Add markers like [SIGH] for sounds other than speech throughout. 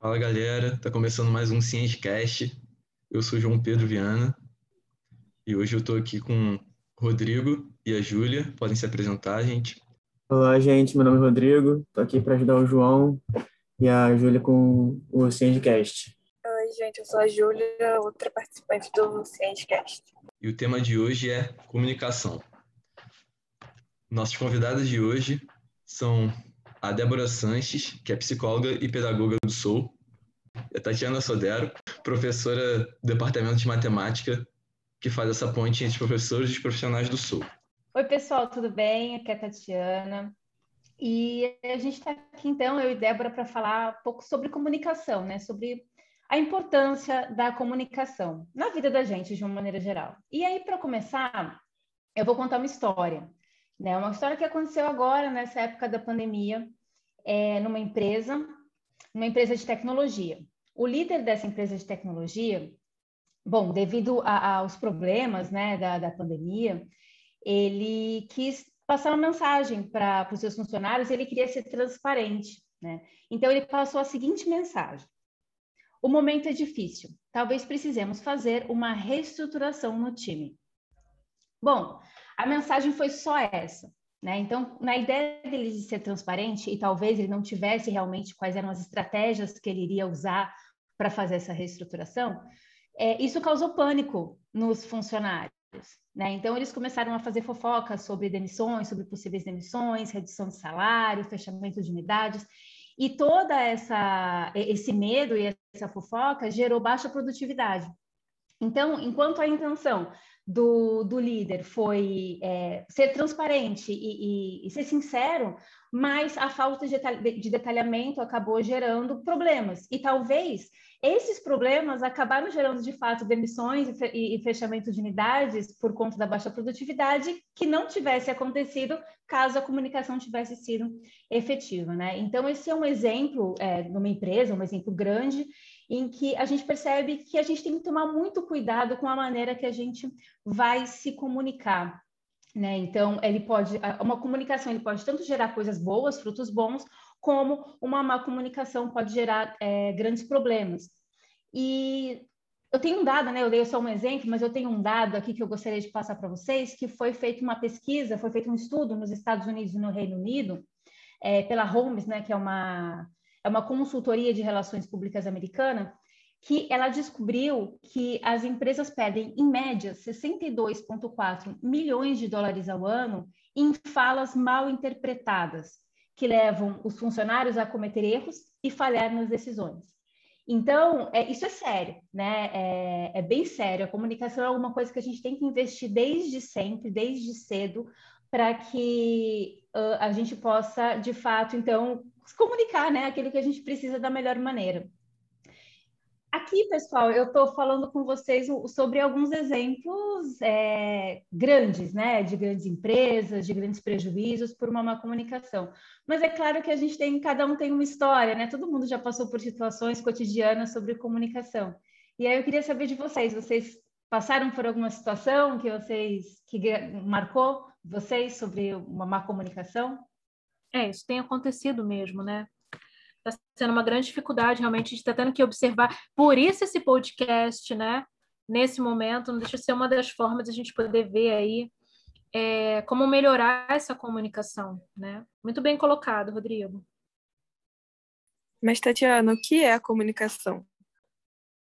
Fala galera, tá começando mais um Cientcast. Eu sou João Pedro Viana e hoje eu tô aqui com o Rodrigo e a Júlia. Podem se apresentar, gente. Olá, gente. Meu nome é Rodrigo. Tô aqui para ajudar o João e a Júlia com o Cientcast. Oi, gente. Eu sou a Júlia, outra participante do Cientcast. E o tema de hoje é comunicação. Nossas convidadas de hoje são a Débora Sanches, que é psicóloga e pedagoga do Sou, e a Tatiana Sodero, professora do Departamento de Matemática, que faz essa ponte entre professores e profissionais do Sou. Oi, pessoal, tudo bem? Aqui é a Tatiana. E a gente está aqui, então, eu e Débora, para falar um pouco sobre comunicação, né? Sobre a importância da comunicação na vida da gente, de uma maneira geral. E aí, para começar, eu vou contar uma história. Né? Uma história que aconteceu agora, nessa época da pandemia, é, numa empresa, uma empresa de tecnologia. O líder dessa empresa de tecnologia, bom, devido a, aos problemas né, da, da pandemia, ele quis passar uma mensagem para os seus funcionários, ele queria ser transparente. Né? Então, ele passou a seguinte mensagem: O momento é difícil, talvez precisemos fazer uma reestruturação no time. Bom, a mensagem foi só essa. Né? Então, na ideia dele de ser transparente, e talvez ele não tivesse realmente quais eram as estratégias que ele iria usar para fazer essa reestruturação, é, isso causou pânico nos funcionários. Né? Então, eles começaram a fazer fofocas sobre demissões, sobre possíveis demissões, redução de salário, fechamento de unidades, e toda essa esse medo e essa fofoca gerou baixa produtividade. Então, enquanto a intenção do, do líder foi é, ser transparente e, e, e, ser sincero, mas a falta de, de detalhamento acabou gerando problemas. E talvez esses problemas acabaram gerando, de fato, demissões e, fechamento de unidades por conta da baixa produtividade, que não tivesse acontecido caso a comunicação tivesse sido efetiva. Né? Então, esse é um exemplo é, numa empresa, um exemplo grande, em que a gente percebe que a gente tem que tomar muito cuidado com a maneira que a gente vai se comunicar. Né? Então, ele pode, uma comunicação ele pode tanto gerar coisas boas, frutos bons, como uma má comunicação pode gerar é, grandes problemas. E eu tenho um dado, né? Eu dei só um exemplo, mas eu tenho um dado aqui que eu gostaria de passar para vocês, que foi feita uma pesquisa, foi feito um estudo nos Estados Unidos e no Reino Unido, é, pela Holmes, né? Que é uma é uma consultoria de relações públicas americana, que ela descobriu que as empresas perdem, em média, 62,4 milhões de dólares ao ano em falas mal interpretadas, que levam os funcionários a cometer erros e falhar nas decisões. Então, é, isso é sério, né? É, é, bem sério. A comunicação é alguma coisa que a gente tem que investir desde sempre, desde cedo, para que uh, a gente possa, de fato, então, se comunicar, né? Aquilo que a gente precisa da melhor maneira. Aqui, pessoal, eu estou falando com vocês sobre alguns exemplos é, grandes, né, de grandes empresas, de grandes prejuízos por uma má comunicação. Mas é claro que a gente tem, cada um tem uma história, né? Todo mundo já passou por situações cotidianas sobre comunicação. E aí eu queria saber de vocês, vocês passaram por alguma situação que vocês que marcou vocês sobre uma má comunicação? É, isso tem acontecido mesmo, né? Está sendo uma grande dificuldade, realmente, a gente está tendo que observar. Por isso esse podcast, né? Nesse momento, não deixa de ser uma das formas de a gente poder ver aí é, como melhorar essa comunicação, né? Muito bem colocado, Rodrigo. Mas, Tatiana, o que é a comunicação?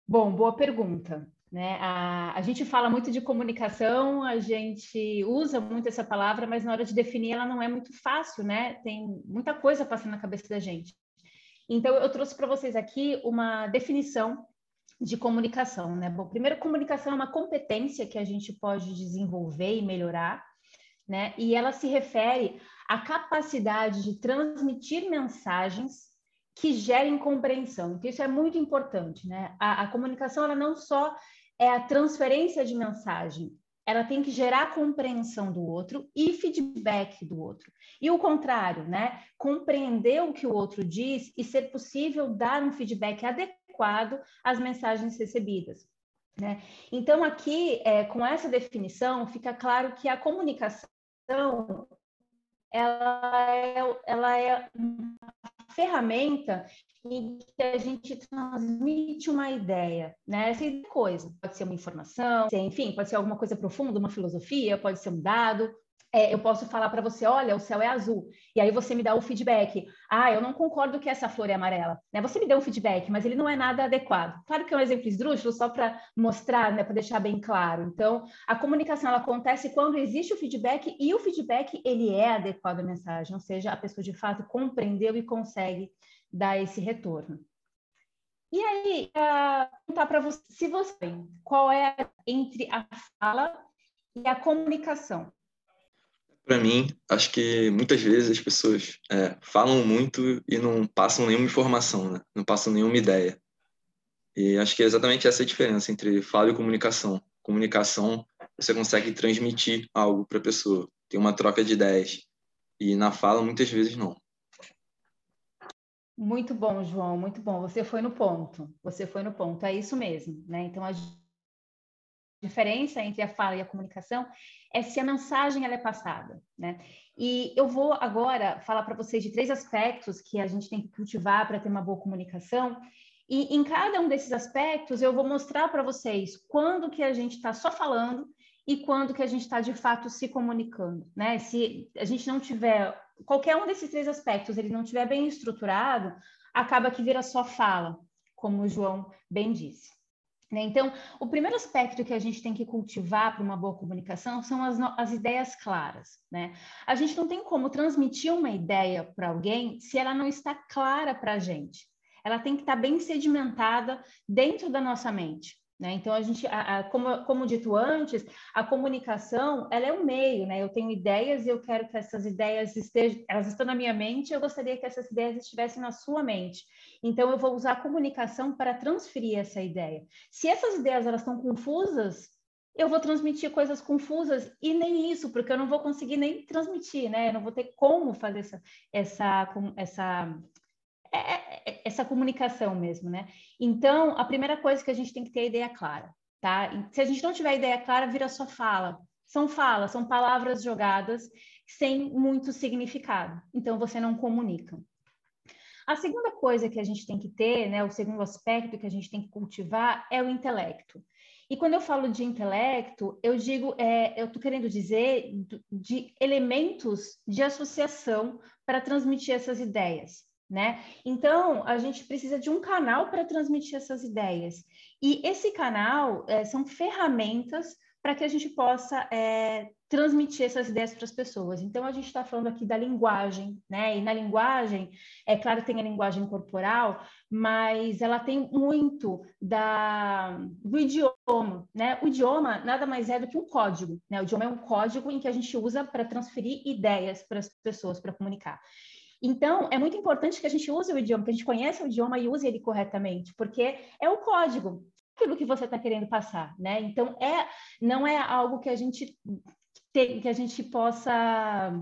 Bom, boa pergunta. Né? A, a gente fala muito de comunicação, a gente usa muito essa palavra, mas na hora de definir ela não é muito fácil, né? Tem muita coisa passando na cabeça da gente. Então, eu trouxe para vocês aqui uma definição de comunicação, né? Bom, primeiro, comunicação é uma competência que a gente pode desenvolver e melhorar, né? E ela se refere à capacidade de transmitir mensagens que gerem compreensão. Então, isso é muito importante, né? A, a comunicação, ela não só é a transferência de mensagem. Ela tem que gerar compreensão do outro e feedback do outro. E o contrário, né? Compreender o que o outro diz e ser possível dar um feedback adequado às mensagens recebidas. Né? Então, aqui, é, com essa definição, fica claro que a comunicação ela é, ela é uma ferramenta em que a gente transmite uma ideia, né? Essa coisa pode ser uma informação, enfim, pode ser alguma coisa profunda, uma filosofia, pode ser um dado, é, eu posso falar para você, olha, o céu é azul, e aí você me dá o feedback. Ah, eu não concordo que essa flor é amarela. Né? Você me deu um feedback, mas ele não é nada adequado. Claro que é um exemplo esdrúxulo, só para mostrar, né, para deixar bem claro. Então, a comunicação ela acontece quando existe o feedback e o feedback ele é adequado à mensagem, ou seja, a pessoa de fato compreendeu e consegue dar esse retorno. E aí, uh, perguntar para você, se você qual é entre a fala e a comunicação? Para mim, acho que muitas vezes as pessoas é, falam muito e não passam nenhuma informação, né? não passam nenhuma ideia. E acho que é exatamente essa a diferença entre fala e comunicação. Comunicação, você consegue transmitir algo para a pessoa, tem uma troca de ideias. E na fala, muitas vezes, não. Muito bom, João, muito bom. Você foi no ponto. Você foi no ponto. É isso mesmo, né? Então a diferença entre a fala e a comunicação é se a mensagem ela é passada, né? E eu vou agora falar para vocês de três aspectos que a gente tem que cultivar para ter uma boa comunicação. E em cada um desses aspectos eu vou mostrar para vocês quando que a gente está só falando e quando que a gente está de fato se comunicando, né? Se a gente não tiver qualquer um desses três aspectos, ele não tiver bem estruturado, acaba que vira só fala, como o João bem disse. Né? Então, o primeiro aspecto que a gente tem que cultivar para uma boa comunicação são as, as ideias claras. Né? A gente não tem como transmitir uma ideia para alguém se ela não está clara para a gente. Ela tem que estar bem sedimentada dentro da nossa mente. Né? Então, a gente, a, a, como, como dito antes, a comunicação ela é um meio, né? Eu tenho ideias e eu quero que essas ideias estejam, elas estão na minha mente, eu gostaria que essas ideias estivessem na sua mente. Então, eu vou usar a comunicação para transferir essa ideia. Se essas ideias elas estão confusas, eu vou transmitir coisas confusas e nem isso, porque eu não vou conseguir nem transmitir, né? Eu não vou ter como fazer essa, essa, essa é, é, essa comunicação mesmo, né? Então, a primeira coisa que a gente tem que ter é ideia clara, tá? Se a gente não tiver ideia clara, vira só fala. São falas, são palavras jogadas sem muito significado. Então, você não comunica. A segunda coisa que a gente tem que ter, né, o segundo aspecto que a gente tem que cultivar é o intelecto. E quando eu falo de intelecto, eu digo, é, eu estou querendo dizer de elementos de associação para transmitir essas ideias né? Então, a gente precisa de um canal para transmitir essas ideias. E esse canal é, são ferramentas para que a gente possa é, transmitir essas ideias para as pessoas. Então, a gente está falando aqui da linguagem, né? E na linguagem, é claro, tem a linguagem corporal, mas ela tem muito da, do idioma, né? O idioma nada mais é do que um código, né? O idioma é um código em que a gente usa para transferir ideias para as pessoas, para comunicar. Então, é muito importante que a gente use o idioma, que a gente conheça o idioma e use ele corretamente, porque é o código, aquilo que você está querendo passar, né? Então, é, não é algo que a gente tem, que a gente possa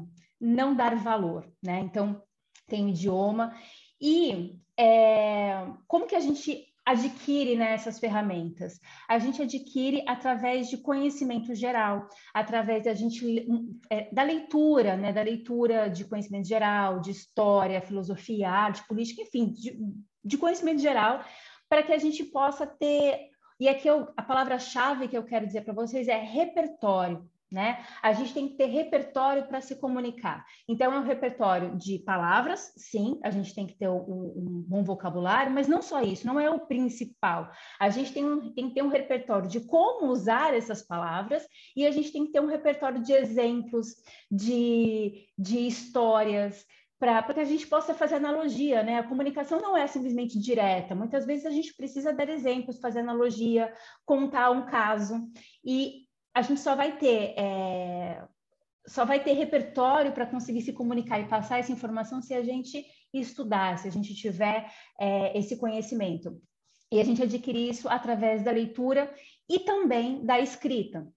não dar valor, né? Então, tem o idioma e é, como que a gente adquire né, essas ferramentas? A gente adquire através de conhecimento geral, através da, gente, é, da leitura, né, da leitura de conhecimento geral, de história, filosofia, arte, política, enfim, de, de conhecimento geral, para que a gente possa ter. E aqui eu, a palavra-chave que eu quero dizer para vocês é repertório né? A gente tem que ter repertório para se comunicar. Então, é um repertório de palavras, sim, a gente tem que ter um, um, bom vocabulário, mas não só isso, não é o principal. A gente tem, tem que ter um repertório de como usar essas palavras e a gente tem que ter um repertório de exemplos, de, de histórias, para que a gente possa fazer analogia, né? A comunicação não é simplesmente direta. Muitas vezes a gente precisa dar exemplos, fazer analogia, contar um caso. E a gente só vai ter é, só vai ter repertório para conseguir se comunicar e passar essa informação se a gente estudar, se a gente tiver é, esse conhecimento. E a gente adquire isso através da leitura e também da escrita.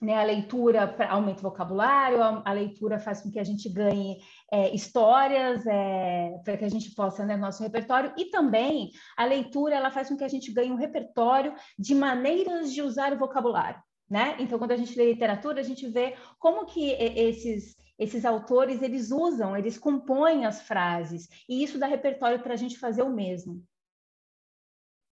Né, a leitura aumenta o vocabulário, a, a, leitura faz com que a gente ganhe é, histórias, é, para que a gente possa, né, nosso repertório, e também a leitura ela faz com que a gente ganhe um repertório de maneiras de usar o vocabulário né? Então, quando a gente lê literatura, a gente vê como que esses esses autores, eles usam, eles compõem as frases, e isso dá repertório para a gente fazer o mesmo.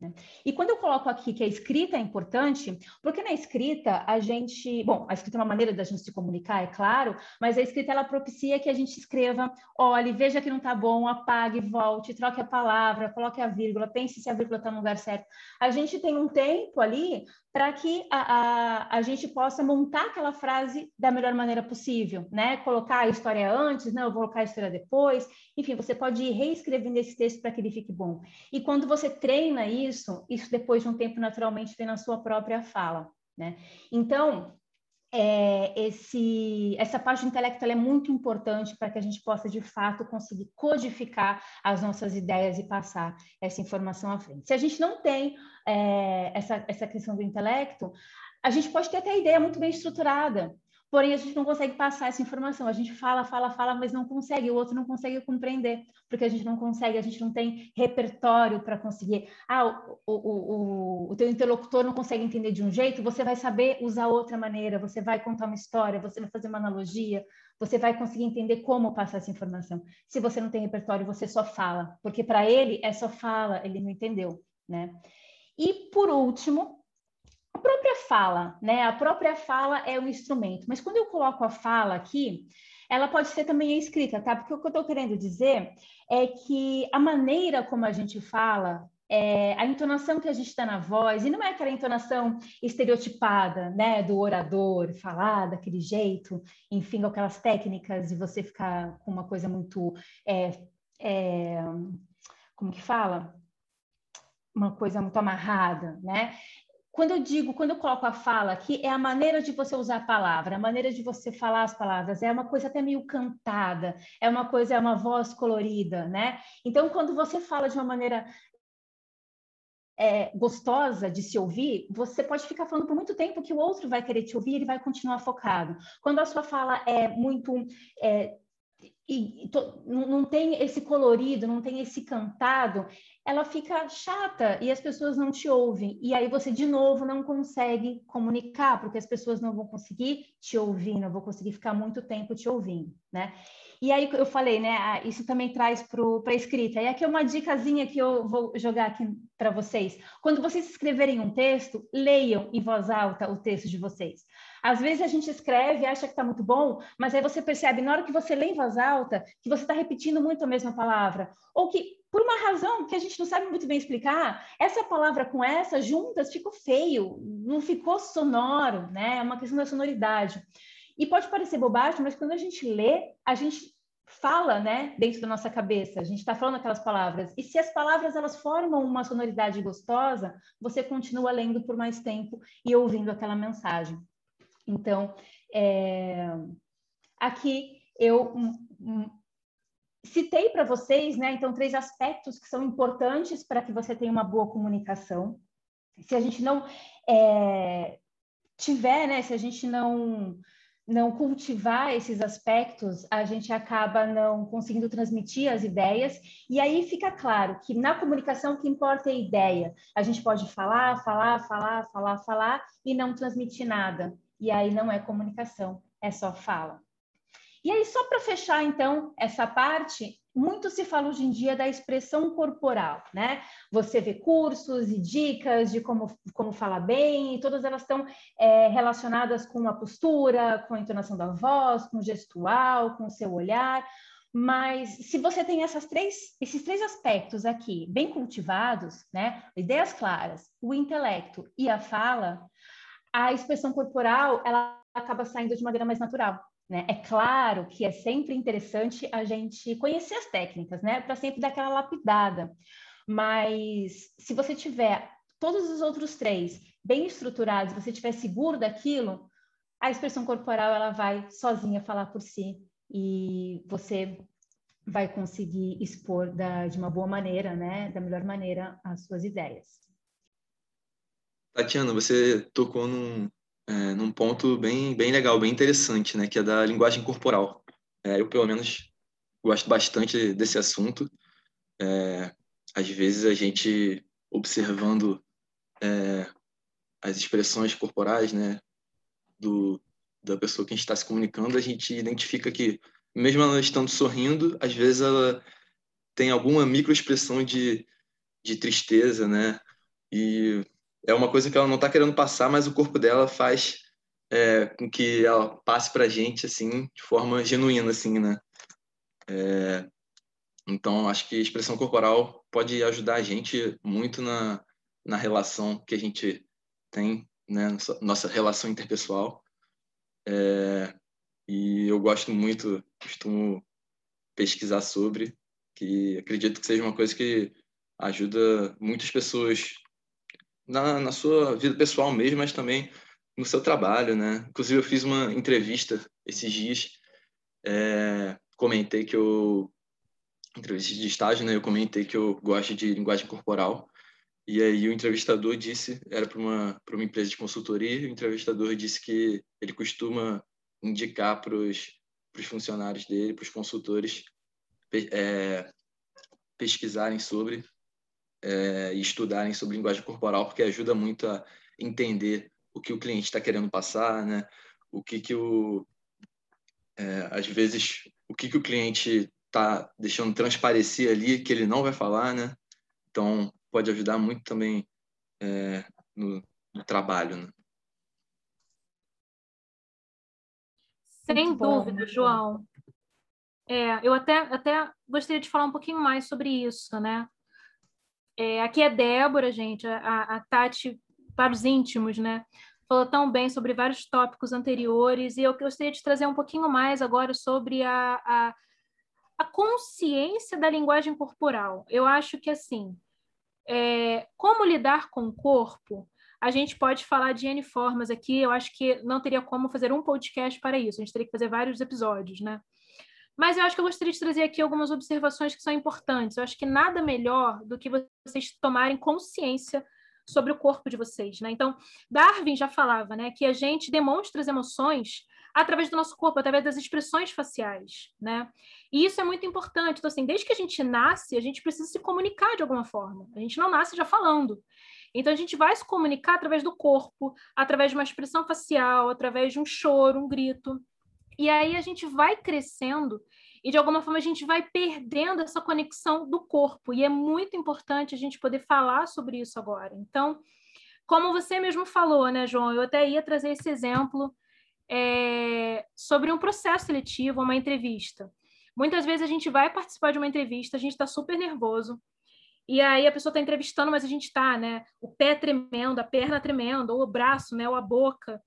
Né? E quando eu coloco aqui que a escrita é importante, porque na escrita a gente, bom, a escrita é uma maneira da gente se comunicar, é claro, mas a escrita ela propicia que a gente escreva, olhe, veja que não está bom, apague, volte, troque a palavra, coloque a vírgula, pense se a vírgula está no lugar certo. A gente tem um tempo ali para que a, a, a gente possa montar aquela frase da melhor maneira possível, né? Colocar a história antes, não, eu vou colocar a história depois. Enfim, você pode ir reescrevendo esse texto para que ele fique bom. E quando você treina isso, isso depois de um tempo naturalmente vem na sua própria fala, né? Então, é, esse, essa parte do intelecto é muito importante para que a gente possa, de fato, conseguir codificar as nossas ideias e passar essa informação à frente. Se a gente não tem é, essa, essa questão do intelecto, a gente pode ter até a ideia muito bem estruturada, porém a gente não consegue passar essa informação. A gente fala, fala, fala, mas não consegue, o outro não consegue compreender, porque a gente não consegue, a gente não tem repertório para conseguir. Ah, o, o, o, o teu interlocutor não consegue entender de um jeito, você vai saber usar outra maneira, você vai contar uma história, você vai fazer uma analogia, você vai conseguir entender como passar essa informação. Se você não tem repertório, você só fala, porque para ele é só fala, ele não entendeu, né? E por último, a própria fala, né? A própria fala é um instrumento, mas quando eu coloco a fala aqui, ela pode ser também escrita, tá? Porque o que eu estou querendo dizer é que a maneira como a gente fala, é, a entonação que a gente dá na voz, e não é aquela entonação estereotipada, né, do orador, falar daquele jeito, enfim, aquelas técnicas de você ficar com uma coisa muito, é, é, como que fala? Uma coisa muito amarrada, né? Quando eu digo, quando eu coloco a fala aqui, é a maneira de você usar a palavra, a maneira de você falar as palavras, é uma coisa até meio cantada, é uma coisa, é uma voz colorida, né? Então, quando você fala de uma maneira é, gostosa de se ouvir, você pode ficar falando por muito tempo que o outro vai querer te ouvir, ele vai continuar focado. Quando a sua fala é muito é, e to, não tem esse colorido, não tem esse cantado, ela fica chata e as pessoas não te ouvem. E aí você, de novo, não consegue comunicar, porque as pessoas não vão conseguir te ouvir, não vão conseguir ficar muito tempo te ouvindo, né? E aí eu falei, né? Ah, isso também traz para a escrita. E aqui é uma dicasinha que eu vou jogar aqui para vocês. Quando vocês escreverem um texto, leiam em voz alta o texto de vocês. Às vezes a gente escreve, acha que está muito bom, mas aí você percebe, na hora que você lê em voz alta, que você está repetindo muito a mesma palavra. Ou que, por uma razão que a gente não sabe muito bem explicar, essa palavra com essa juntas ficou feio, não ficou sonoro, né? É uma questão da sonoridade. E pode parecer bobagem, mas quando a gente lê, a gente fala, né, dentro da nossa cabeça. A gente está falando aquelas palavras. E se as palavras elas formam uma sonoridade gostosa, você continua lendo por mais tempo e ouvindo aquela mensagem. Então, é, aqui eu um, um, citei para vocês, né? Então, três aspectos que são importantes para que você tenha uma boa comunicação. Se a gente não é, tiver, né? Se a gente não não cultivar esses aspectos, a gente acaba não conseguindo transmitir as ideias, e aí fica claro que na comunicação o que importa é a ideia. A gente pode falar, falar, falar, falar, falar e não transmitir nada e aí não é comunicação, é só fala. E aí, só para fechar, então, essa parte, muito se fala hoje em dia da expressão corporal, né? Você vê cursos e dicas de como, como falar bem, e todas elas estão é, relacionadas com a postura, com a entonação da voz, com o gestual, com o seu olhar. Mas se você tem essas três, esses três aspectos aqui bem cultivados, né? Ideias claras, o intelecto e a fala, a expressão corporal ela acaba saindo de maneira mais natural. Né? É claro que é sempre interessante a gente conhecer as técnicas, né? Para sempre dar aquela lapidada. Mas se você tiver todos os outros três bem estruturados, você estiver seguro daquilo, a expressão corporal ela vai sozinha falar por si e você vai conseguir expor da, de uma boa maneira, né? Da melhor maneira as suas ideias. Tatiana, você tocou num, é, num ponto bem, bem legal, bem interessante, né? Que é da linguagem corporal. É, eu, pelo menos, gosto bastante desse assunto. É, às vezes, a gente, observando é, as expressões corporais, né? Do, da pessoa que a gente está se comunicando, a gente identifica que, mesmo ela estando sorrindo, às vezes ela tem alguma microexpressão de, de tristeza, né? E é uma coisa que ela não está querendo passar, mas o corpo dela faz é, com que ela passe para a gente, assim, de forma genuína, assim, né? É, então, acho que a expressão corporal pode ajudar a gente muito na, na relação que a gente tem, né? Nossa, nossa relação interpessoal. É, e eu gosto muito, costumo pesquisar sobre, que acredito que seja uma coisa que ajuda muitas pessoas na, na sua vida pessoal mesmo, mas também no seu trabalho, né? Inclusive, eu fiz uma entrevista esses dias, é, comentei que eu entrevista de estágio, né? Eu comentei que eu gosto de linguagem corporal. E aí o entrevistador disse, era para uma uma empresa de consultoria, o entrevistador disse que ele costuma indicar para os funcionários dele, para os consultores, é, pesquisarem sobre é, e estudarem sobre linguagem corporal, porque ajuda muito a entender o que o cliente está querendo passar, né? O que que o é, às vezes o que que o cliente está deixando transparecer ali que ele não vai falar, né? Então pode ajudar muito também é, no, no, trabalho, né? Sem dúvida. João. É, eu até, até gostaria de falar um pouquinho mais sobre isso, né? É, aqui é Débora, gente, a, a Tati para os íntimos, né? Falou tão bem sobre vários tópicos anteriores e eu gostaria de trazer um pouquinho mais agora sobre a, a, a consciência da linguagem corporal. Eu acho que, assim, é, como lidar com o corpo, a gente pode falar de N formas aqui, eu acho que não teria como fazer um podcast para isso, a gente teria que fazer vários episódios, né? Mas eu acho que eu gostaria de trazer aqui algumas observações que são importantes. Eu acho que nada melhor do que vocês tomarem consciência sobre o corpo de vocês, né? Então, Darwin já falava, né, que a gente demonstra as emoções através do nosso corpo, através das expressões faciais, né? E isso é muito importante. Então, assim, desde que a gente nasce, a gente precisa se comunicar de alguma forma. A gente não nasce já falando. Então, a gente vai se comunicar através do corpo, através de uma expressão facial, através de um choro, um grito. E aí a gente vai crescendo e de alguma forma a gente vai perdendo essa conexão do corpo. E é muito importante a gente poder falar sobre isso agora. Então, como você mesmo falou, né, João? Eu até ia trazer esse exemplo é, sobre um processo seletivo, uma entrevista. Muitas vezes a gente vai participar de uma entrevista, a gente está super nervoso, e aí a pessoa está entrevistando, mas a gente está, né? O pé tremendo, a perna tremendo, ou o braço, né? Ou a boca.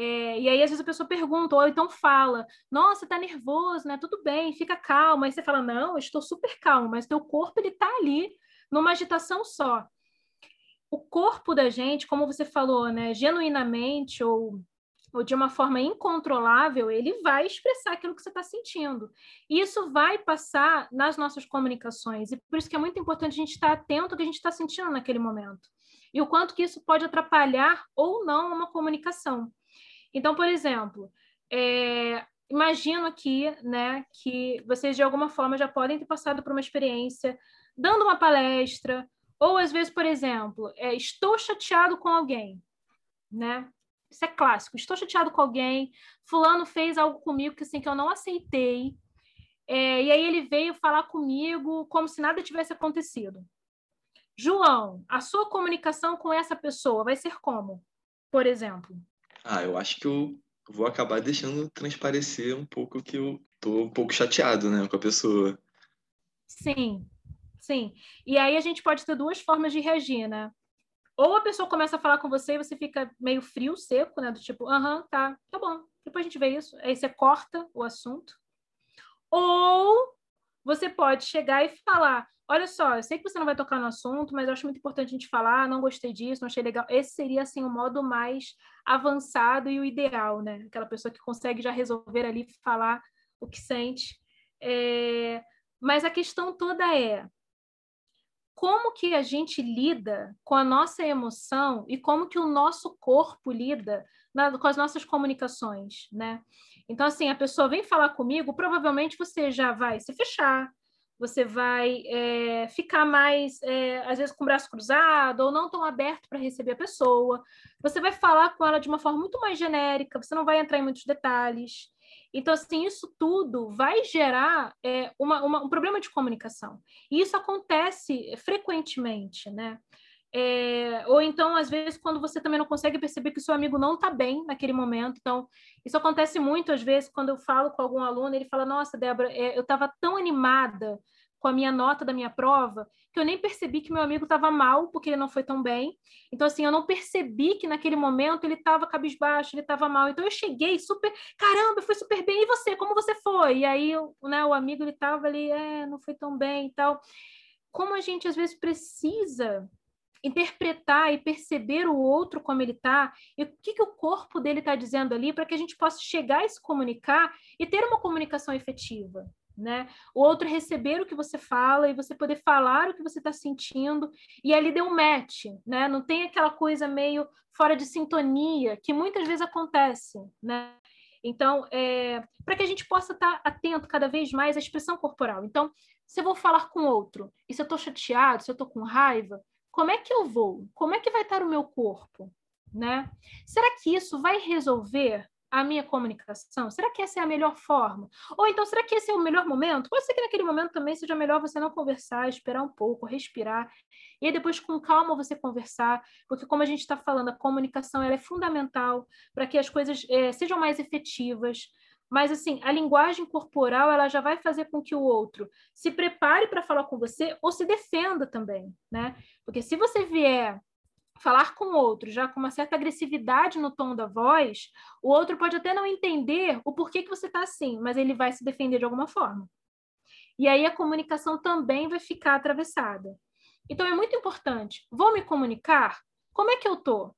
É, e aí, às vezes, a pessoa pergunta, ou então fala, nossa, tá nervoso, né? Tudo bem, fica calmo. Aí você fala, não, eu estou super calmo, mas teu corpo, ele tá ali, numa agitação só. O corpo da gente, como você falou, né? Genuinamente, ou, ou de uma forma incontrolável, ele vai expressar aquilo que você está sentindo. E isso vai passar nas nossas comunicações. E por isso que é muito importante a gente estar atento ao que a gente está sentindo naquele momento. E o quanto que isso pode atrapalhar ou não uma comunicação. Então, por exemplo, é, imagino aqui, né, que vocês de alguma forma já podem ter passado por uma experiência dando uma palestra, ou às vezes, por exemplo, é, estou chateado com alguém, né? Isso é clássico. Estou chateado com alguém, fulano fez algo comigo que assim que eu não aceitei, é, e aí ele veio falar comigo como se nada tivesse acontecido. João, a sua comunicação com essa pessoa vai ser como, por exemplo? Ah, eu acho que eu vou acabar deixando transparecer um pouco que eu tô um pouco chateado, né, com a pessoa. Sim, sim. E aí a gente pode ter duas formas de reagir, né? Ou a pessoa começa a falar com você e você fica meio frio, seco, né? Do tipo, aham, tá, tá bom, depois a gente vê isso. Aí você corta o assunto. Ou você pode chegar e falar: olha só, eu sei que você não vai tocar no assunto, mas eu acho muito importante a gente falar, não gostei disso, não achei legal. Esse seria, assim, o modo mais avançado e o ideal, né? Aquela pessoa que consegue já resolver ali, falar o que sente. É... Mas a questão toda é como que a gente lida com a nossa emoção e como que o nosso corpo lida na, com as nossas comunicações, né? Então, assim, a pessoa vem falar comigo, provavelmente você já vai se fechar, você vai é, ficar mais, é, às vezes, com o braço cruzado ou não tão aberto para receber a pessoa. Você vai falar com ela de uma forma muito mais genérica, você não vai entrar em muitos detalhes. Então, assim, isso tudo vai gerar é, uma, uma, um problema de comunicação. E isso acontece frequentemente, né? É, ou então, às vezes, quando você também não consegue perceber que o seu amigo não está bem naquele momento. Então, isso acontece muito, às vezes, quando eu falo com algum aluno, ele fala: Nossa, Débora, é, eu estava tão animada com a minha nota da minha prova que eu nem percebi que meu amigo estava mal porque ele não foi tão bem. Então, assim, eu não percebi que naquele momento ele estava cabisbaixo, ele estava mal. Então, eu cheguei super, caramba, foi super bem. E você, como você foi? E aí, né, o amigo, ele estava ali, é, não foi tão bem e tal. Como a gente, às vezes, precisa interpretar e perceber o outro como ele está e o que, que o corpo dele está dizendo ali para que a gente possa chegar e se comunicar e ter uma comunicação efetiva. Né? O outro receber o que você fala e você poder falar o que você está sentindo e ali deu um match, né? Não tem aquela coisa meio fora de sintonia que muitas vezes acontece, né? Então, é, para que a gente possa estar tá atento cada vez mais à expressão corporal. Então, se eu vou falar com outro e se eu estou chateado, se eu estou com raiva, como é que eu vou? Como é que vai estar o meu corpo? Né? Será que isso vai resolver a minha comunicação? Será que essa é a melhor forma? Ou então, será que esse é o melhor momento? Pode ser que naquele momento também seja melhor você não conversar, esperar um pouco, respirar, e aí depois com calma você conversar, porque como a gente está falando, a comunicação ela é fundamental para que as coisas é, sejam mais efetivas, mas assim, a linguagem corporal ela já vai fazer com que o outro se prepare para falar com você ou se defenda também, né? Porque se você vier falar com o outro já com uma certa agressividade no tom da voz, o outro pode até não entender o porquê que você está assim, mas ele vai se defender de alguma forma. E aí a comunicação também vai ficar atravessada. Então é muito importante. Vou me comunicar? Como é que eu tô?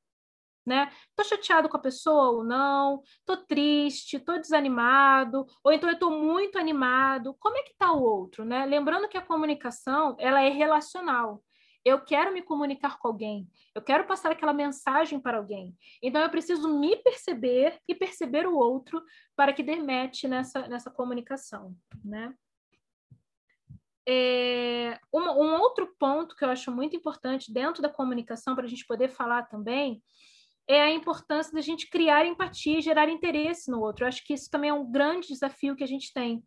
Né? Tô chateado com a pessoa ou não? Tô triste, tô desanimado, ou então eu tô muito animado. Como é que tá o outro, né? Lembrando que a comunicação, ela é relacional. Eu quero me comunicar com alguém, eu quero passar aquela mensagem para alguém. Então eu preciso me perceber e perceber o outro para que match nessa, nessa comunicação, né? É, um, um outro ponto que eu acho muito importante dentro da comunicação para a gente poder falar também é a importância da gente criar empatia e gerar interesse no outro. Eu acho que isso também é um grande desafio que a gente tem.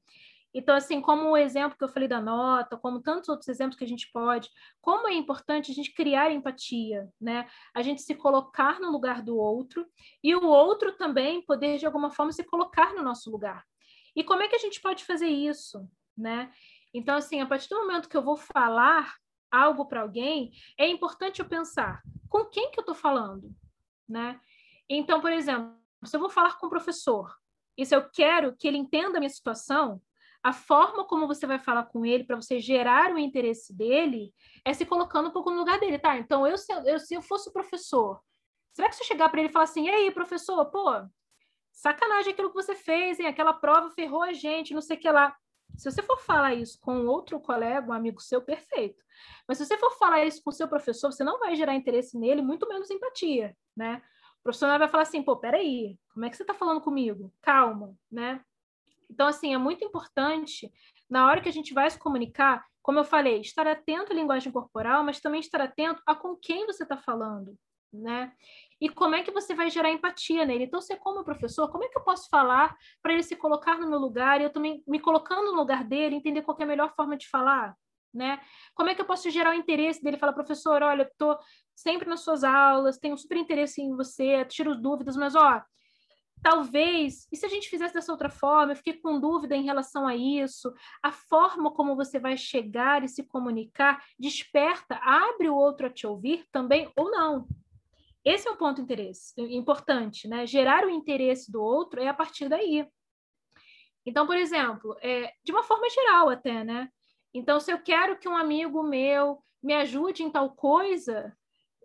Então, assim, como o exemplo que eu falei da nota, como tantos outros exemplos que a gente pode, como é importante a gente criar empatia, né? A gente se colocar no lugar do outro e o outro também poder, de alguma forma, se colocar no nosso lugar. E como é que a gente pode fazer isso, né? Então, assim, a partir do momento que eu vou falar algo para alguém, é importante eu pensar com quem que eu estou falando, né? Então, por exemplo, se eu vou falar com o professor e se eu quero que ele entenda a minha situação, a forma como você vai falar com ele para você gerar o interesse dele é se colocando um pouco no lugar dele, tá? Então, eu se eu, se eu fosse o professor, será que se eu chegar para ele e falar assim, e aí, professor, pô, sacanagem aquilo que você fez, hein? Aquela prova ferrou a gente, não sei o que lá. Se você for falar isso com outro colega, um amigo seu, perfeito. Mas se você for falar isso com o seu professor, você não vai gerar interesse nele, muito menos empatia, né? O profissional vai falar assim, pô, peraí, como é que você está falando comigo? Calma, né? Então, assim, é muito importante, na hora que a gente vai se comunicar, como eu falei, estar atento à linguagem corporal, mas também estar atento a com quem você está falando, né? E como é que você vai gerar empatia nele? Então, você como professor, como é que eu posso falar para ele se colocar no meu lugar e eu também me colocando no lugar dele, entender qual é a melhor forma de falar? Né? Como é que eu posso gerar o interesse dele? Falar, professor, olha, estou sempre nas suas aulas, tenho super interesse em você, tiro dúvidas, mas ó, talvez, e se a gente fizesse dessa outra forma, eu fiquei com dúvida em relação a isso, a forma como você vai chegar e se comunicar desperta, abre o outro a te ouvir também ou não. Esse é um ponto interesse, importante, né? Gerar o interesse do outro é a partir daí. Então, por exemplo, é, de uma forma geral até, né? Então, se eu quero que um amigo meu me ajude em tal coisa,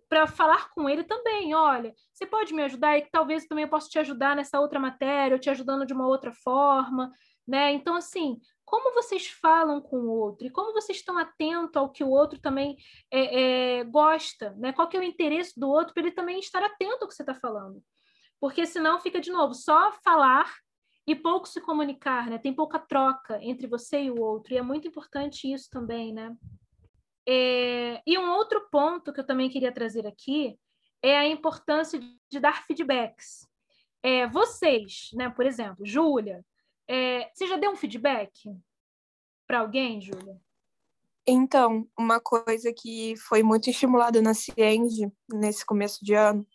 para falar com ele também, olha, você pode me ajudar e que talvez também eu possa te ajudar nessa outra matéria, ou te ajudando de uma outra forma, né? Então, assim, como vocês falam com o outro e como vocês estão atentos ao que o outro também é, é, gosta, né? Qual que é o interesse do outro para ele também estar atento ao que você está falando? Porque senão fica de novo só falar e pouco se comunicar, né? Tem pouca troca entre você e o outro, e é muito importante isso também, né? É, e um outro ponto que eu também queria trazer aqui é a importância de dar feedbacks. É, vocês, né, por exemplo, Júlia, é, você já deu um feedback para alguém, Júlia? Então, uma coisa que foi muito estimulada na Cienge nesse começo de ano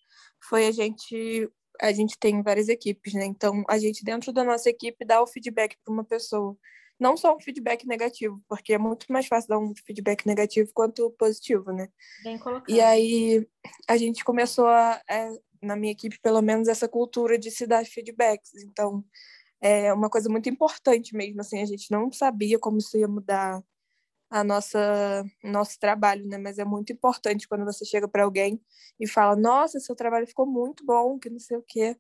foi a gente a gente tem várias equipes, né? Então, a gente dentro da nossa equipe dá o feedback para uma pessoa. Não só um feedback negativo, porque é muito mais fácil dar um feedback negativo quanto positivo, né? Bem colocado. E aí a gente começou a, é, na minha equipe, pelo menos essa cultura de se dar feedbacks. Então, é uma coisa muito importante mesmo, assim, a gente não sabia como isso ia mudar a nossa nosso trabalho, né? Mas é muito importante quando você chega para alguém e fala: "Nossa, seu trabalho ficou muito bom, que não sei o quê".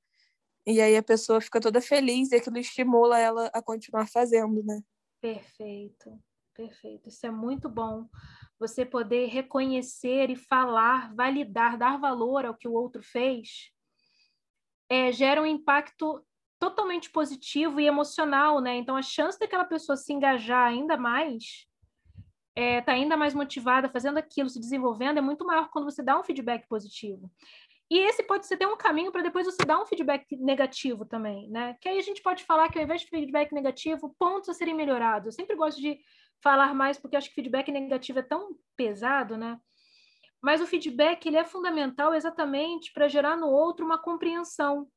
E aí a pessoa fica toda feliz e aquilo estimula ela a continuar fazendo, né? Perfeito. Perfeito. Isso é muito bom. Você poder reconhecer e falar, validar, dar valor ao que o outro fez, é, gera um impacto totalmente positivo e emocional, né? Então, a chance daquela pessoa se engajar ainda mais é, tá ainda mais motivada, fazendo aquilo, se desenvolvendo, é muito maior quando você dá um feedback positivo. E esse pode ser até um caminho para depois você dar um feedback negativo também, né? Que aí a gente pode falar que ao invés de feedback negativo, pontos a serem melhorados. Eu sempre gosto de falar mais porque acho que feedback negativo é tão pesado, né? Mas o feedback ele é fundamental exatamente para gerar no outro uma compreensão.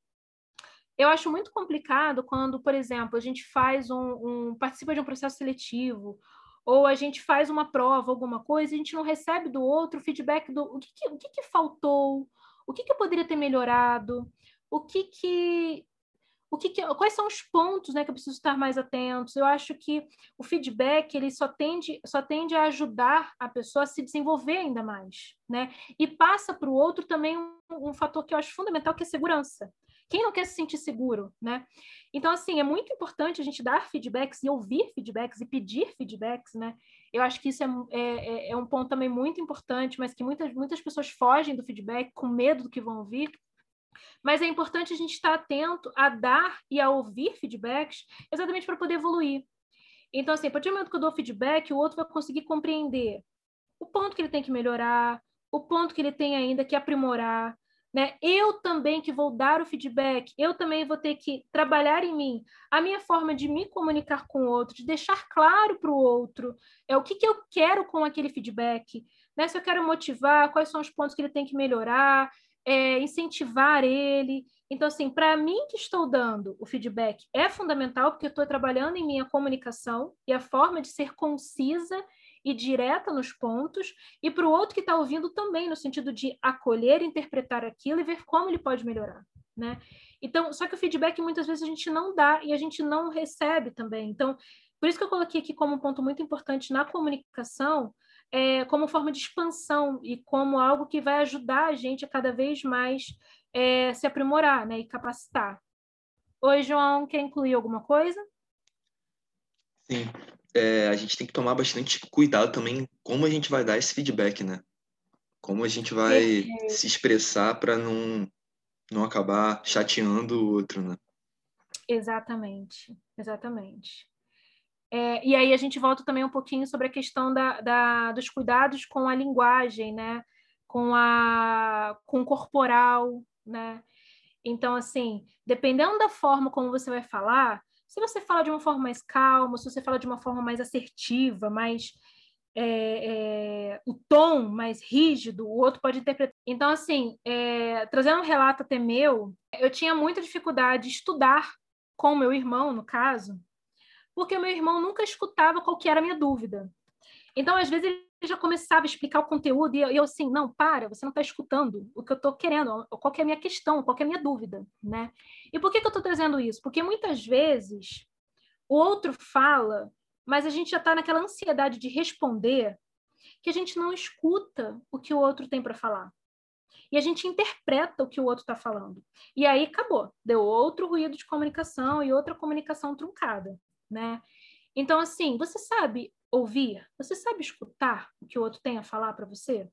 Eu acho muito complicado quando, por exemplo, a gente faz um, um participa de um processo seletivo ou a gente faz uma prova, alguma coisa, e a gente não recebe do outro feedback do o que, que o que, que faltou, o que, que poderia ter melhorado, o que que o que, que, quais são os pontos né, que eu preciso estar mais atentos? Eu acho que o feedback ele só tende, só tende a ajudar a pessoa a se desenvolver ainda mais, né? E passa para o outro também um, um, fator que eu acho fundamental, que é segurança. Quem não quer se sentir seguro, né? Então, assim, é muito importante a gente dar feedbacks e ouvir feedbacks e pedir feedbacks, né? Eu acho que isso é, é, é, é um ponto também muito importante, mas que muitas, muitas pessoas fogem do feedback com medo do que vão ouvir. Mas é importante a gente estar atento a dar e a ouvir feedbacks exatamente para poder evoluir. Então, assim, a partir do momento que eu dou feedback, o outro vai conseguir compreender o ponto que ele tem que melhorar, o ponto que ele tem ainda que aprimorar, né? Eu também que vou dar o feedback, eu também vou ter que trabalhar em mim a minha forma de me comunicar com o outro, de deixar claro para o outro é o que, que eu quero com aquele feedback, né? Se eu quero motivar, quais são os pontos que ele tem que melhorar, é, incentivar ele. Então, assim, para mim que estou dando o feedback é fundamental, porque eu estou trabalhando em minha comunicação e a forma de ser concisa e direta nos pontos, e para o outro que está ouvindo também, no sentido de acolher, interpretar aquilo e ver como ele pode melhorar, né? Então, só que o feedback muitas vezes a gente não dá e a gente não recebe também. Então, por isso que eu coloquei aqui como um ponto muito importante na comunicação, é, como forma de expansão e como algo que vai ajudar a gente a cada vez mais é, se aprimorar né, e capacitar. Oi, João, quer incluir alguma coisa? Sim, é, a gente tem que tomar bastante cuidado também como a gente vai dar esse feedback, né? Como a gente vai se expressar para não, não acabar chateando o outro, né? Exatamente, exatamente. É, e aí a gente volta também um pouquinho sobre a questão da, da, dos cuidados com a linguagem, né? Com, a, com o corporal, né? Então, assim, dependendo da forma como você vai falar, se você fala de uma forma mais calma, se você fala de uma forma mais assertiva, mais é, é, o tom mais rígido, o outro pode interpretar. Então, assim, é, trazendo um relato até meu, eu tinha muita dificuldade de estudar com meu irmão, no caso, porque meu irmão nunca escutava qual que era a minha dúvida. Então, às vezes, ele já começava a explicar o conteúdo e eu, eu assim, não, para, você não está escutando o que eu estou querendo, qual que é a minha questão, qual que é a minha dúvida, né? E por que, que eu estou trazendo isso? Porque muitas vezes o outro fala, mas a gente já está naquela ansiedade de responder que a gente não escuta o que o outro tem para falar. E a gente interpreta o que o outro está falando. E aí acabou, deu outro ruído de comunicação e outra comunicação truncada, né? Então, assim, você sabe ouvir? Você sabe escutar o que o outro tem a falar para você?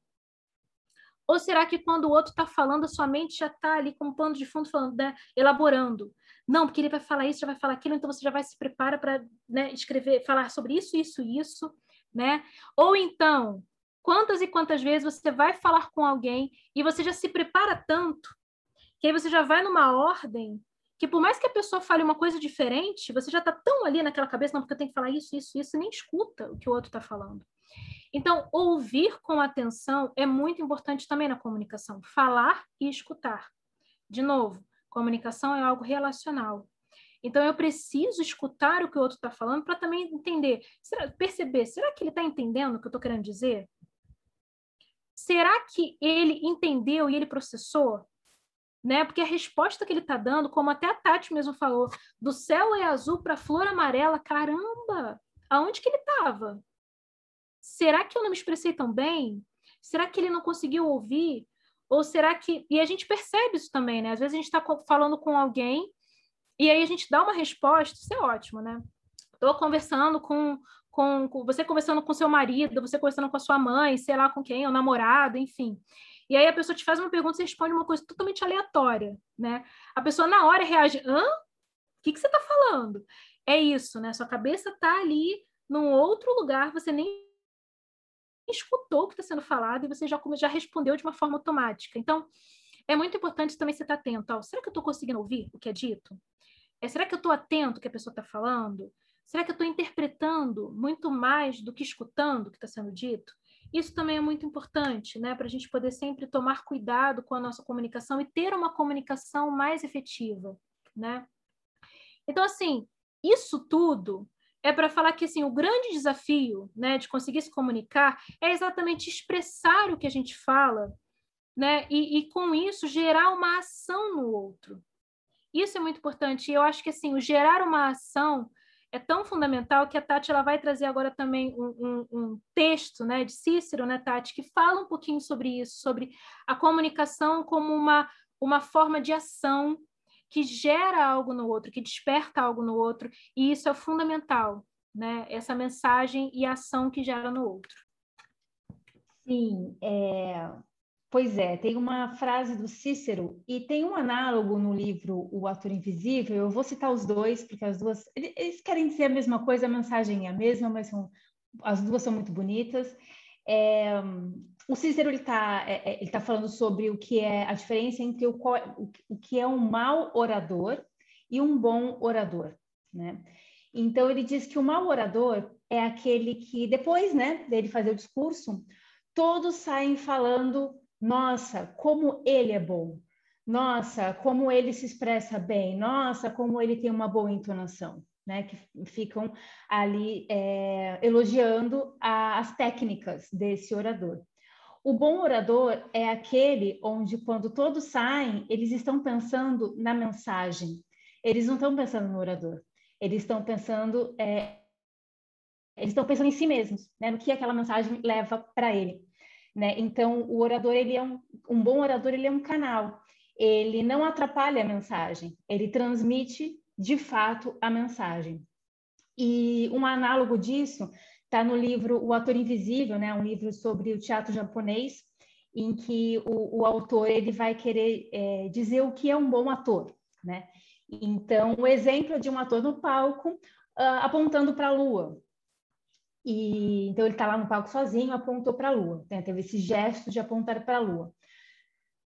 Ou será que quando o outro está falando, a sua mente já está ali como pano de fundo, falando, né, elaborando? Não, porque ele vai falar isso, já vai falar aquilo, então você já vai se prepara para né, escrever, falar sobre isso, isso, isso, né? Ou então, quantas e quantas vezes você vai falar com alguém e você já se prepara tanto que aí você já vai numa ordem que por mais que a pessoa fale uma coisa diferente, você já está tão ali naquela cabeça, não, porque eu tenho que falar isso, isso, isso, e nem escuta o que o outro está falando. Então, ouvir com atenção é muito importante também na comunicação. Falar e escutar. De novo, comunicação é algo relacional. Então, eu preciso escutar o que o outro está falando para também entender, será, perceber, será que ele está entendendo o que eu estou querendo dizer? Será que ele entendeu e ele processou? Né? Porque a resposta que ele está dando, como até a Tati mesmo falou, do céu é azul para flor amarela, caramba! Aonde que ele estava? será que eu não me expressei tão bem? Será que ele não conseguiu ouvir? Ou será que. E a gente percebe isso também, né? Às vezes a gente está falando com alguém e aí a gente dá uma resposta, isso é ótimo, né? Estou conversando com, com, com, você conversando com seu marido, você conversando com a sua mãe, sei lá com quem, o namorado, enfim. E aí a pessoa te faz uma pergunta, você responde uma coisa totalmente aleatória, né? A pessoa na hora reage, hã? O que, que você está falando? É isso, né? Sua cabeça está ali num outro lugar, você nem escutou o que está sendo falado e você já, já respondeu de uma forma automática. Então, é muito importante também você estar tá atento ao, será que eu estou conseguindo ouvir o que é dito? É, será que eu estou atento ao que a pessoa está falando? Será que eu estou interpretando muito mais do que escutando o que está sendo dito? Isso também é muito importante, né, para a gente poder sempre tomar cuidado com a nossa comunicação e ter uma comunicação mais efetiva, né? Então, assim, isso tudo é para falar que assim, o grande desafio né, de conseguir se comunicar é exatamente expressar o que a gente fala, né, e, e com isso gerar uma ação no outro. Isso é muito importante. E eu acho que assim, o gerar uma ação é tão fundamental que a Tati ela vai trazer agora também um, um, um, texto né, de Cícero, né, Tati, que fala um pouquinho sobre isso, sobre a comunicação como uma, uma forma de ação que gera algo no outro, que desperta algo no outro, e isso é fundamental, né? Essa mensagem e ação que gera no outro. Sim, é... pois é, tem uma frase do Cícero e tem um análogo no livro O Ator Invisível. Eu vou citar os dois, porque as duas eles querem dizer a mesma coisa, a mensagem é a mesma, mas são... as duas são muito bonitas. É, o Cícero está é, é, ele tá falando sobre o que é a diferença entre o, o que é um mau orador e um bom orador, né? Então ele diz que o mau orador é aquele que depois, né, dele fazer o discurso, todos saem falando: "Nossa, como ele é bom. Nossa, como ele se expressa bem. Nossa, como ele tem uma boa entonação." Né, que ficam ali é, elogiando a, as técnicas desse orador. O bom orador é aquele onde, quando todos saem, eles estão pensando na mensagem. Eles não estão pensando no orador. Eles estão pensando, é, eles estão pensando em si mesmos, né? No que aquela mensagem leva para ele, né? Então, o orador ele é um, um bom orador, ele é um canal. Ele não atrapalha a mensagem. Ele transmite de fato a mensagem. E um análogo disso Está no livro O Ator Invisível, né? Um livro sobre o teatro japonês, em que o, o autor ele vai querer é, dizer o que é um bom ator, né? Então, o exemplo de um ator no palco uh, apontando para a lua. E então ele está lá no palco sozinho, apontou para a lua. Né? Teve esse gesto de apontar para a lua.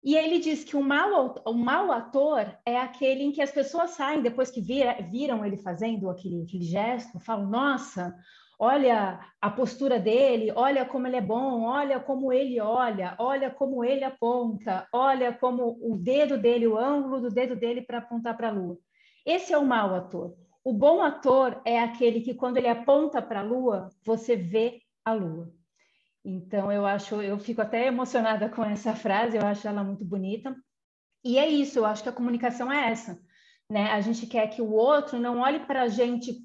E ele diz que o mau, o mau ator é aquele em que as pessoas saem depois que vira, viram ele fazendo aquele, aquele gesto, falam: Nossa, olha a postura dele, olha como ele é bom, olha como ele olha, olha como ele aponta, olha como o dedo dele, o ângulo do dedo dele para apontar para a lua. Esse é o mau ator. O bom ator é aquele que quando ele aponta para a lua, você vê a lua. Então eu acho, eu fico até emocionada com essa frase, eu acho ela muito bonita. E é isso, eu acho que a comunicação é essa, né? A gente quer que o outro não olhe para a gente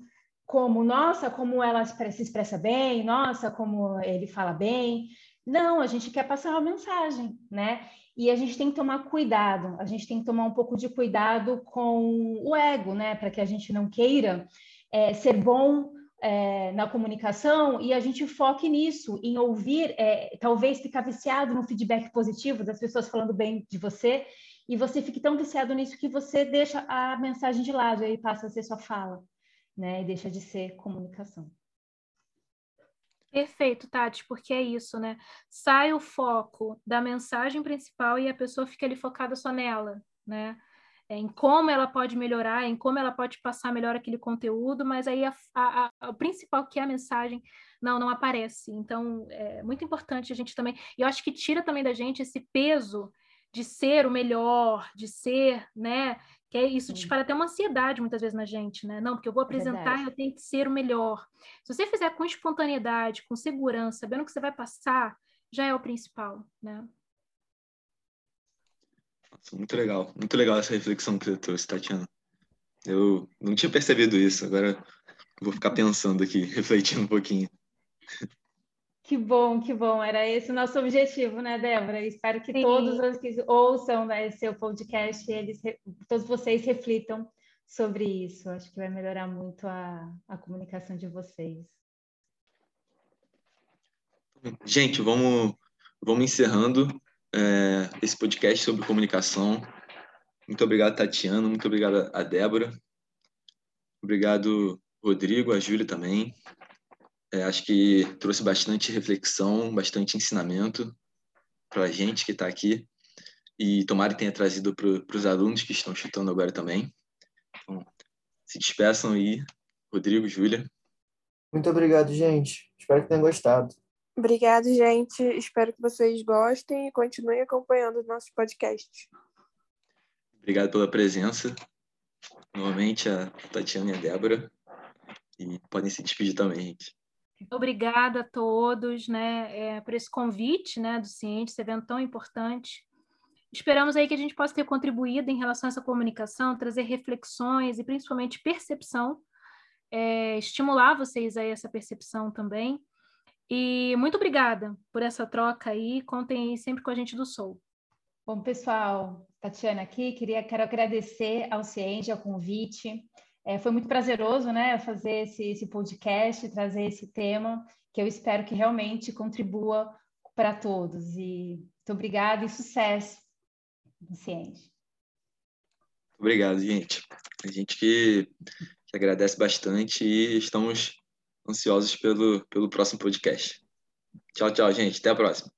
como, nossa, como ela se expressa bem, nossa, como ele fala bem. Não, a gente quer passar uma mensagem, né? E a gente tem que tomar cuidado, a gente tem que tomar um pouco de cuidado com o ego, né? Para que a gente não queira é, ser bom é, na comunicação e a gente foque nisso, em ouvir, é, talvez ficar viciado no feedback positivo das pessoas falando bem de você, e você fique tão viciado nisso que você deixa a mensagem de lado, e aí passa a ser sua fala, né? E deixa de ser comunicação. Perfeito, Tati, porque é isso, né? Sai o foco da mensagem principal e a pessoa fica ali focada só nela, né? É, em como ela pode melhorar, em como ela pode passar melhor aquele conteúdo, mas aí a, a, a, o principal que é a mensagem não não aparece. Então é muito importante a gente também. E eu acho que tira também da gente esse peso de ser o melhor, de ser, né? Que é isso dispara até uma ansiedade muitas vezes na gente, né? Não, porque eu vou é apresentar e eu tenho que ser o melhor. Se você fizer com espontaneidade, com segurança, sabendo que você vai passar, já é o principal, né? Muito legal, muito legal essa reflexão que você trouxe, Tatiana. Eu não tinha percebido isso, agora vou ficar pensando aqui, [LAUGHS] refletindo um pouquinho. Que bom, que bom. Era esse o nosso objetivo, né, Débora? Espero que Sim. todos os que ouçam né, seu podcast, eles, todos vocês reflitam sobre isso. Acho que vai melhorar muito a, a comunicação de vocês. Gente, vamos, vamos encerrando é, esse podcast sobre comunicação. Muito obrigado, Tatiana. Muito obrigado a Débora. Obrigado, Rodrigo, a Júlia também. É, acho que trouxe bastante reflexão, bastante ensinamento para a gente que está aqui e tomara que tenha trazido para os alunos que estão chutando agora também. Então, se despeçam aí, Rodrigo, Júlia. Muito obrigado, gente. Espero que tenham gostado. Obrigado, gente. Espero que vocês gostem e continuem acompanhando os nossos podcasts. Obrigado pela presença. Novamente, a Tatiana e a Débora. E podem se despedir também, gente. Obrigada a todos né, é, por esse convite né, do Ciente, esse evento tão importante. Esperamos aí que a gente possa ter contribuído em relação a essa comunicação, trazer reflexões e principalmente percepção, é, estimular vocês a essa percepção também. E muito obrigada por essa troca aí, contem aí sempre com a gente do Soul. Bom, pessoal, Tatiana aqui, queria, quero agradecer ao Ciente, ao convite. É, foi muito prazeroso, né, fazer esse, esse podcast, trazer esse tema, que eu espero que realmente contribua para todos. E muito obrigada e sucesso Ciente. Obrigado, gente. A gente que, que agradece bastante e estamos ansiosos pelo, pelo próximo podcast. Tchau, tchau, gente. Até a próxima.